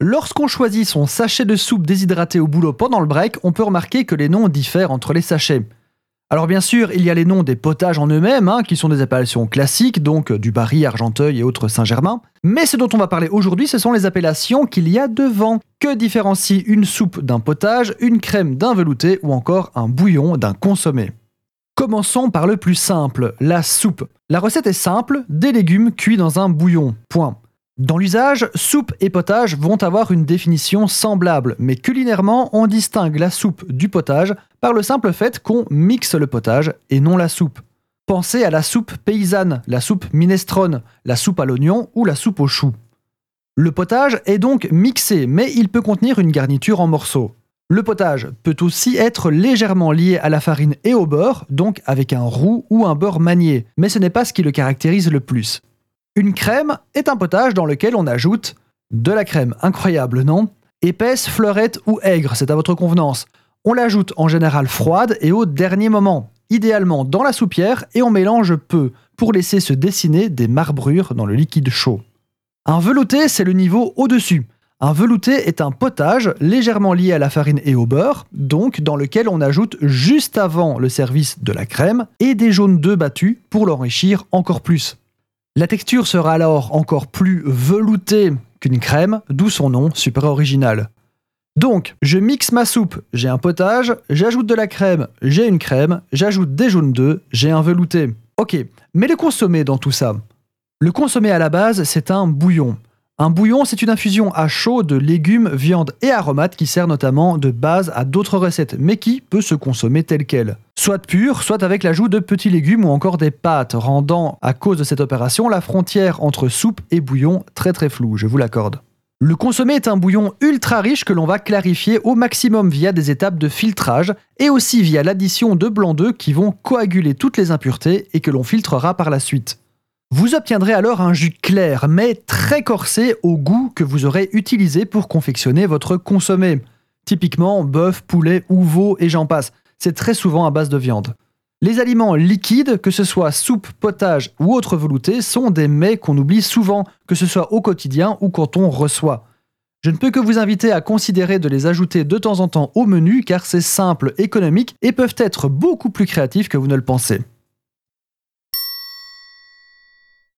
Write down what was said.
Lorsqu'on choisit son sachet de soupe déshydraté au boulot pendant le break, on peut remarquer que les noms diffèrent entre les sachets. Alors bien sûr, il y a les noms des potages en eux-mêmes, hein, qui sont des appellations classiques, donc du Barry, Argenteuil et autres Saint-Germain. Mais ce dont on va parler aujourd'hui, ce sont les appellations qu'il y a devant. Que différencie une soupe d'un potage, une crème d'un velouté ou encore un bouillon d'un consommé? Commençons par le plus simple, la soupe. La recette est simple, des légumes cuits dans un bouillon. Point. Dans l'usage, soupe et potage vont avoir une définition semblable, mais culinairement, on distingue la soupe du potage par le simple fait qu'on mixe le potage et non la soupe. Pensez à la soupe paysanne, la soupe minestrone, la soupe à l'oignon ou la soupe au chou. Le potage est donc mixé, mais il peut contenir une garniture en morceaux. Le potage peut aussi être légèrement lié à la farine et au beurre, donc avec un roux ou un beurre manié, mais ce n'est pas ce qui le caractérise le plus. Une crème est un potage dans lequel on ajoute de la crème, incroyable, non? Épaisse, fleurette ou aigre, c'est à votre convenance. On l'ajoute en général froide et au dernier moment, idéalement dans la soupière et on mélange peu pour laisser se dessiner des marbrures dans le liquide chaud. Un velouté, c'est le niveau au-dessus. Un velouté est un potage légèrement lié à la farine et au beurre, donc dans lequel on ajoute juste avant le service de la crème et des jaunes d'œufs battus pour l'enrichir encore plus. La texture sera alors encore plus veloutée qu'une crème, d'où son nom super original. Donc, je mixe ma soupe, j'ai un potage, j'ajoute de la crème, j'ai une crème, j'ajoute des jaunes d'œufs, j'ai un velouté. Ok, mais le consommé dans tout ça? Le consommé à la base, c'est un bouillon. Un bouillon, c'est une infusion à chaud de légumes, viande et aromates qui sert notamment de base à d'autres recettes, mais qui peut se consommer tel quel. Soit pur, soit avec l'ajout de petits légumes ou encore des pâtes, rendant à cause de cette opération la frontière entre soupe et bouillon très très floue, je vous l'accorde. Le consommé est un bouillon ultra riche que l'on va clarifier au maximum via des étapes de filtrage et aussi via l'addition de blancs d'œufs qui vont coaguler toutes les impuretés et que l'on filtrera par la suite. Vous obtiendrez alors un jus clair mais très corsé au goût que vous aurez utilisé pour confectionner votre consommé. Typiquement bœuf, poulet ou veau et j'en passe. C'est très souvent à base de viande. Les aliments liquides, que ce soit soupe, potage ou autre velouté, sont des mets qu'on oublie souvent, que ce soit au quotidien ou quand on reçoit. Je ne peux que vous inviter à considérer de les ajouter de temps en temps au menu car c'est simple, économique et peuvent être beaucoup plus créatifs que vous ne le pensez.